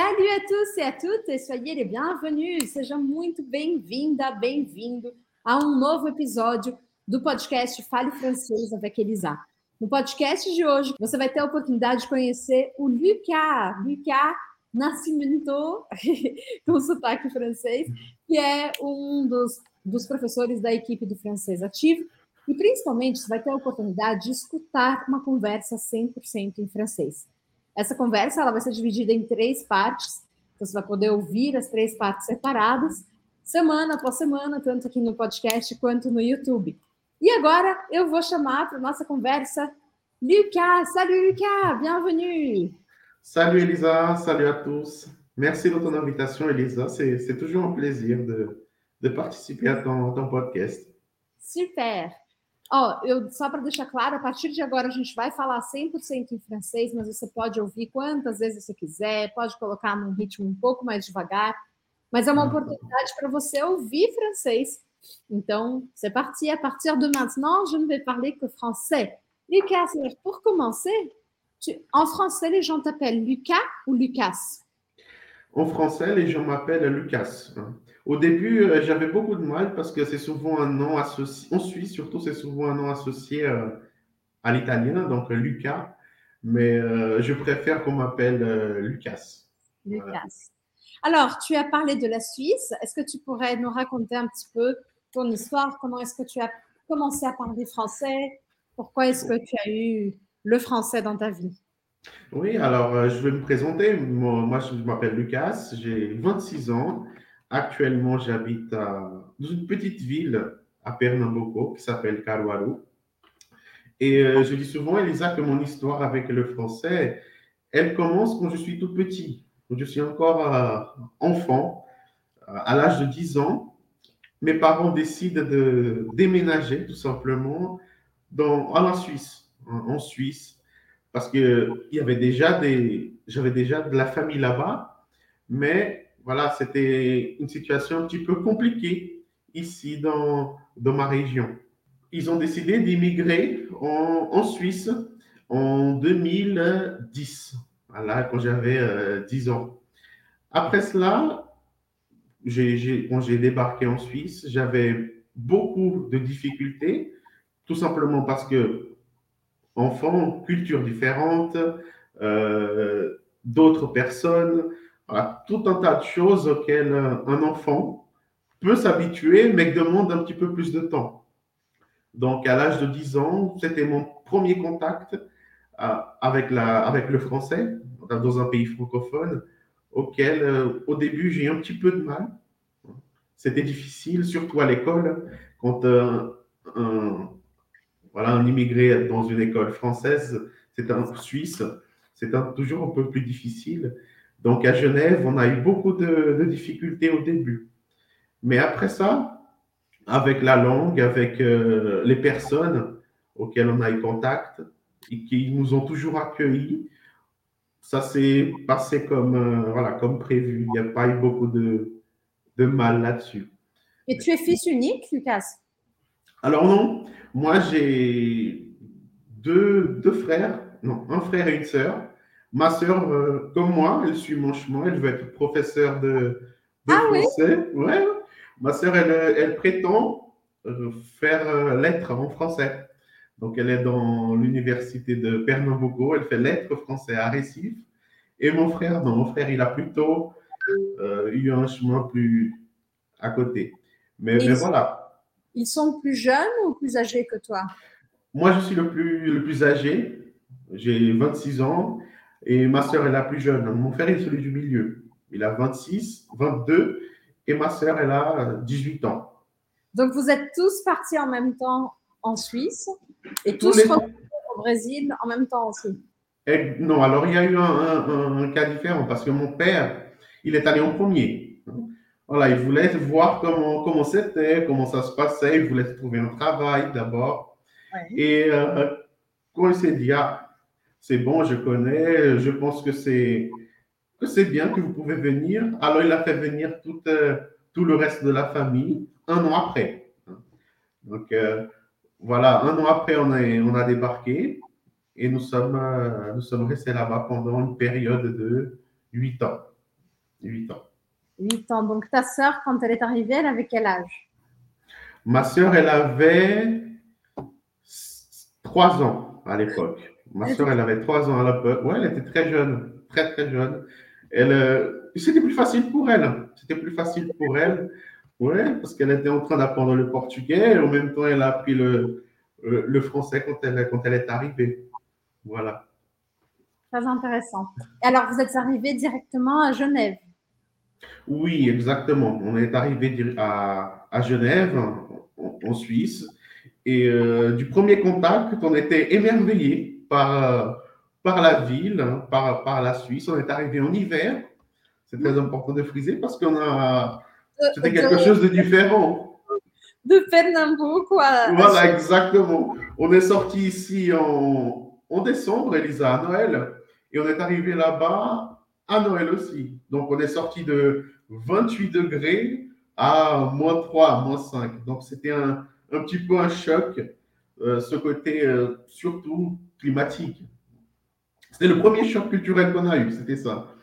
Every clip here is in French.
Salut à tous e a toutes e soyez les bienvenus. Seja muito bem-vinda, bem-vindo a um novo episódio do podcast Fale Francês avec Elisa. No podcast de hoje, você vai ter a oportunidade de conhecer o Lucas, Lucas Nascimento, com sotaque francês, que é um dos, dos professores da equipe do Francês Ativo. E, principalmente, você vai ter a oportunidade de escutar uma conversa 100% em francês. Essa conversa ela vai ser dividida em três partes. Então, você vai poder ouvir as três partes separadas, semana após semana, tanto aqui no podcast quanto no YouTube. E agora eu vou chamar para nossa conversa Lucas. Salut Lucas, bienvenue. Salut Elisa, salut à tous. Merci de ton invitation Elisa, c'est toujours un plaisir de, de participer à ton, ton podcast. Super. Ó, eu, só para deixar claro, a partir de agora a gente vai falar 100% em francês, mas você pode ouvir quantas vezes você quiser, pode colocar num ritmo um pouco mais devagar, mas é uma oportunidade para você ouvir francês. Então, c'est parti. À partir de maintenant, je ne vais parler que français. Lucas, pour commencer, tu, en français, les gens t'appellent Lucas ou Lucas En français, les gens m'appellent Lucas. Au début, euh, j'avais beaucoup de mal parce que c'est souvent un nom associé, en Suisse surtout, c'est souvent un nom associé euh, à l'italien, donc Lucas, mais euh, je préfère qu'on m'appelle Lucas. Lucas. Alors, tu as parlé de la Suisse. Est-ce que tu pourrais nous raconter un petit peu ton histoire? Comment est-ce que tu as commencé à parler français? Pourquoi est-ce que tu as eu le français dans ta vie? Oui, alors je vais me présenter. Moi, je m'appelle Lucas, j'ai 26 ans. Actuellement, j'habite dans une petite ville à Pernambuco qui s'appelle Caruaru. Et euh, je dis souvent, Elisa, que mon histoire avec le français, elle commence quand je suis tout petit, quand je suis encore euh, enfant, euh, à l'âge de 10 ans. Mes parents décident de déménager tout simplement dans, en Suisse, en, Suisse, parce que il y avait déjà j'avais déjà de la famille là-bas, mais voilà, c'était une situation un petit peu compliquée ici dans, dans ma région. Ils ont décidé d'immigrer en, Suisse en 2010, voilà, quand j'avais 10 euh, ans. Après cela, quand j'ai débarqué en Suisse, j'avais beaucoup de difficultés, tout simplement parce que enfant, culture différente, euh, d'autres personnes, tout un tas de choses auxquelles un enfant peut s'habituer, mais qui demande un petit peu plus de temps. Donc, à l'âge de 10 ans, c'était mon premier contact euh, avec, le français dans un pays francophone, auquel, euh, au début, j'ai eu un petit peu de mal. C'était difficile, surtout à l'école, quand euh, un, voilà, un immigré dans une école française, c'est un Suisse, c'est toujours un peu plus difficile. Donc à Genève, on a eu beaucoup de, difficultés au début. Mais après ça, avec la langue, avec euh, les personnes auxquelles on a eu contact et qui nous ont toujours accueillis, ça s'est passé comme, euh, voilà, comme prévu. Il n'y a pas eu beaucoup de, de mal là-dessus. Et tu es fils unique, Lucas? Alors non, moi j'ai deux, deux frères, non, un frère et une sœur. Ma sœur, euh, comme moi, elle suit mon chemin, elle veut être professeure de, ah français. Oui ouais. Ma sœur, elle, elle prétend euh, faire euh, lettres en français. Donc, elle est dans l'université de Pernambuco, elle fait lettres français à Recife. Et mon frère, non, mon frère, il a plutôt eu un chemin plus à côté. Mais, mais voilà. Ils sont plus jeunes ou plus âgés que toi? Moi, je suis le plus, le plus âgé. J'ai 26 ans et ma sœur est la plus jeune. Mon frère est celui du milieu. Il a 26, 22 et ma sœur, elle a 18 ans. Donc, vous êtes tous partis en même temps en Suisse et tous, tous au Brésil en même temps aussi Non, alors il y a eu un, cas différent parce que mon père, il est allé en premier. Voilà, il voulait voir comment comment c'était, comment ça se passait. Il voulait trouver un travail d'abord. Et euh, quand il s'est dit, ah, c'est bon, je connais, je pense que c'est que c'est bien que vous pouvez venir. Alors il a fait venir tout, euh, tout le reste de la famille un an après. Donc euh, voilà, un an après, on, est, on a débarqué et nous sommes, euh, nous sommes restés là-bas pendant une période de 8 ans. 8 ans. 8 ans. Donc ta sœur, quand elle est arrivée, elle avait quel âge? Ma sœur, elle avait 3 ans à l'époque. Ma sœur, elle avait 3 ans à l'époque. Ouais, elle était très jeune, très très jeune. Elle, euh, c'était plus facile pour elle. C'était plus facile pour elle oui, parce qu'elle était en train d'apprendre le portugais et en même temps, elle a appris le, le, français quand elle, quand elle est arrivée. Voilà. Très intéressant. Alors, vous êtes arrivé directement à Genève Oui, exactement. On est arrivé à, à Genève, en, Suisse. Et euh, du premier contact, on était émerveillé par, par la ville, par, par la Suisse. On est arrivé en hiver. C'est très important de friser parce qu'on a c'était quelque chose de différent. De Pernambouc, quoi. Voilà, exactement. On est sorti ici en, en décembre, Elisa, à Noël. Et on est arrivé là-bas à Noël aussi. Donc, on est sorti de 28 degrés à moins 3, moins 5. Donc, c'était un, un, petit peu un choc, euh, ce côté euh, surtout climatique. C'était le premier choc culturel qu'on a eu, c'était ça.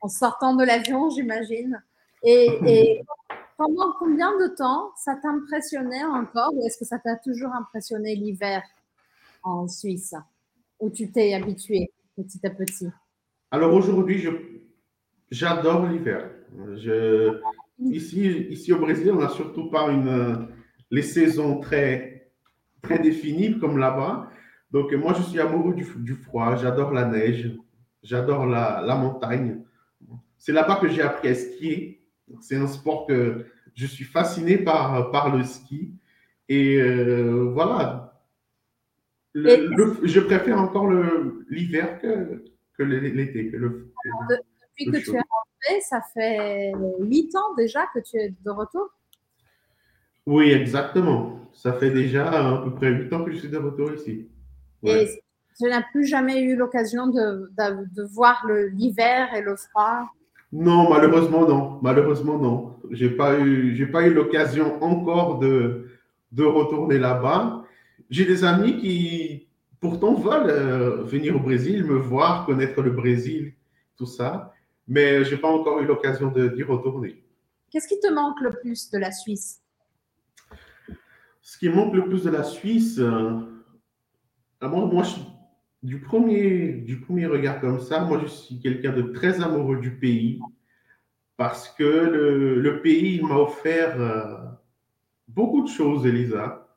En sortant de l'avion, j'imagine. Et, et, pendant combien de temps ça t'impressionnait encore ou est-ce que ça t'a toujours impressionné l'hiver en Suisse où tu t'es habitué petit à petit? Alors aujourd'hui, je, j'adore l'hiver. Je, ici, ici au Brésil, on n'a surtout pas une, les saisons très, très définies comme là-bas. Donc moi, je suis amoureux du, du froid, j'adore la neige, j'adore la, la montagne. C'est là-bas que j'ai appris à skier c'est un sport que je suis fasciné par, par le ski. Et euh, voilà. je préfère encore l'hiver que, que l'été. Que le, depuis que tu es rentré, ça fait huit ans déjà que tu es de retour Oui, exactement. Ça fait déjà à peu près huit ans que je suis de retour ici. Et tu n'as plus jamais eu l'occasion de, de, de, voir l'hiver et le froid non, malheureusement non. Malheureusement non. J'ai pas eu, pas eu l'occasion encore de, de retourner là-bas. J'ai des amis qui pourtant veulent euh, venir au Brésil, me voir, connaître le Brésil, tout ça, mais j'ai pas encore eu l'occasion d'y retourner. Qu'est-ce qui te manque le plus de la Suisse? Ce qui manque le plus de la Suisse, euh, moi, du premier, du premier regard comme ça, moi, je suis quelqu'un de très amoureux du pays parce que le, pays m'a offert euh, beaucoup de choses, Elisa,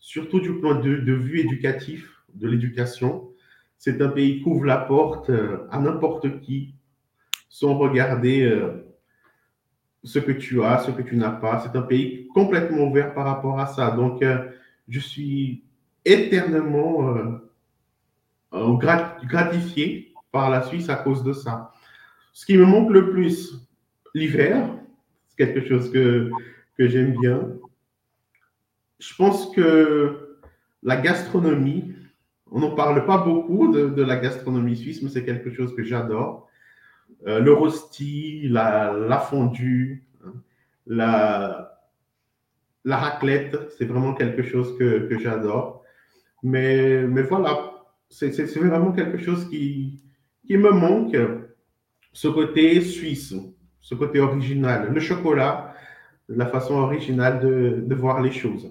surtout du point de, vue éducatif, de l'éducation. C'est un pays qui ouvre la porte euh, à n'importe qui sans regarder ce que tu as, ce que tu n'as pas. C'est un pays complètement ouvert par rapport à ça. Donc, je suis éternellement euh, gratifié par la Suisse à cause de ça. Ce qui me manque le plus, l'hiver, c'est quelque chose que, que j'aime bien. Je pense que la gastronomie, on n'en parle pas beaucoup de, de, la gastronomie suisse, mais c'est quelque chose que j'adore. Euh, le rosti, la, fondue, hein, la, raclette, c'est vraiment quelque chose que, que j'adore. Mais, mais voilà, c'est vraiment quelque chose qui, qui me manque, ce côté suisse, ce côté original, le chocolat, la façon originale de, de voir les choses.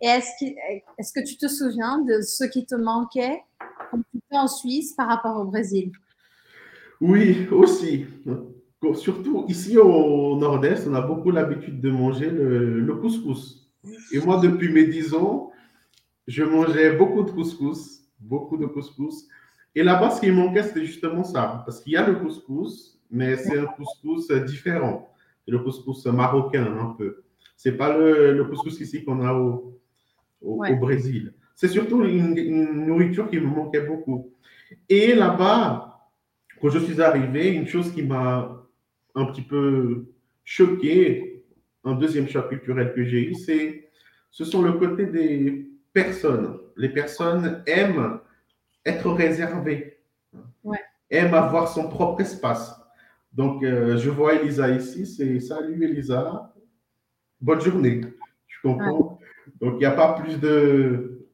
Et est-ce que, est que tu te souviens de ce qui te manquait en Suisse par rapport au Brésil? Oui, aussi. Surtout ici au nord-est, on a beaucoup l'habitude de manger le, le, couscous. Et moi, depuis mes 10 ans, je mangeais beaucoup de couscous, beaucoup de couscous. Et là-bas, ce qui manquait, c'était justement ça. Parce qu'il y a le couscous, mais c'est un couscous différent. Le couscous marocain, un peu. C'est pas le, le couscous ici qu'on a au, au, au Brésil. C'est surtout une, une, nourriture qui me manquait beaucoup. Et là-bas, quand je suis arrivé, une chose qui m'a un petit peu choqué, un deuxième choc culturel que j'ai eu, c'est ce sont le côté des personnes. Les personnes aiment être réservées, ouais. aiment avoir son propre espace. Donc, euh, je vois Elisa ici, c'est salut Elisa, bonne journée. Je comprends. Ouais. Donc, il n'y a pas plus de,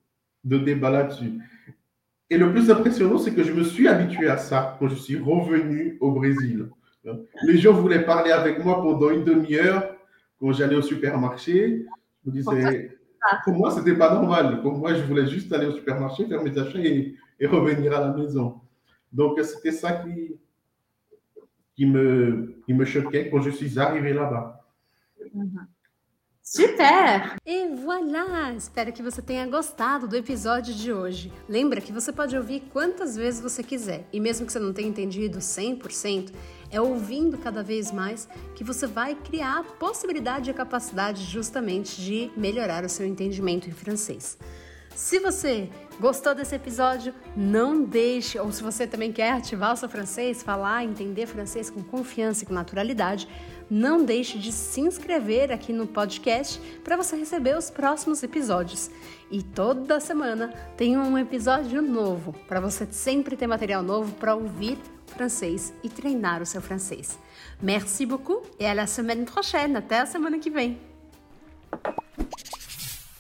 de débat là-dessus. Et le plus impressionnant, c'est que je me suis habitué à ça quand je suis revenu au Brésil. Les gens voulaient parler avec moi pendant une demi-heure quand j'allais au supermarché. Je me disais, pour moi, c'était pas normal. Pour moi, je voulais juste aller au supermarché, faire mes achats et, et revenir à la maison. Donc, c'était ça qui, qui, me, qui me choquait quand je suis arrivé là-bas. Super! E voilà! Espero que você tenha gostado do episódio de hoje. Lembra que você pode ouvir quantas vezes você quiser, e mesmo que você não tenha entendido 100%, é ouvindo cada vez mais que você vai criar a possibilidade e a capacidade justamente de melhorar o seu entendimento em francês. Se você gostou desse episódio, não deixe, ou se você também quer ativar o seu francês, falar, entender francês com confiança e com naturalidade, não deixe de se inscrever aqui no podcast para você receber os próximos episódios. E toda semana tem um episódio novo para você sempre ter material novo para ouvir francês e treinar o seu francês. Merci beaucoup et à la semaine prochaine. Até a semana que vem.